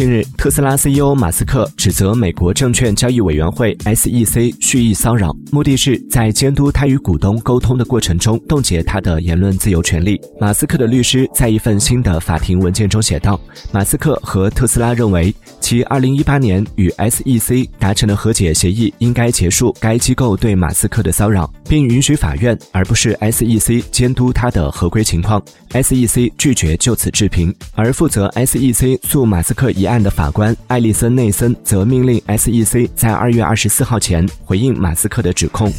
近日，特斯拉 CEO 马斯克指责美国证券交易委员会 SEC 蓄意骚扰，目的是在监督他与股东沟通的过程中冻结他的言论自由权利。马斯克的律师在一份新的法庭文件中写道：“马斯克和特斯拉认为，其2018年与 SEC 达成的和解协议应该结束该机构对马斯克的骚扰，并允许法院而不是 SEC 监督他的合规情况。SEC 拒绝就此置评，而负责 SEC 诉马斯克一案的法官艾利森内森则命令 SEC 在二月二十四号前回应马斯克的指控。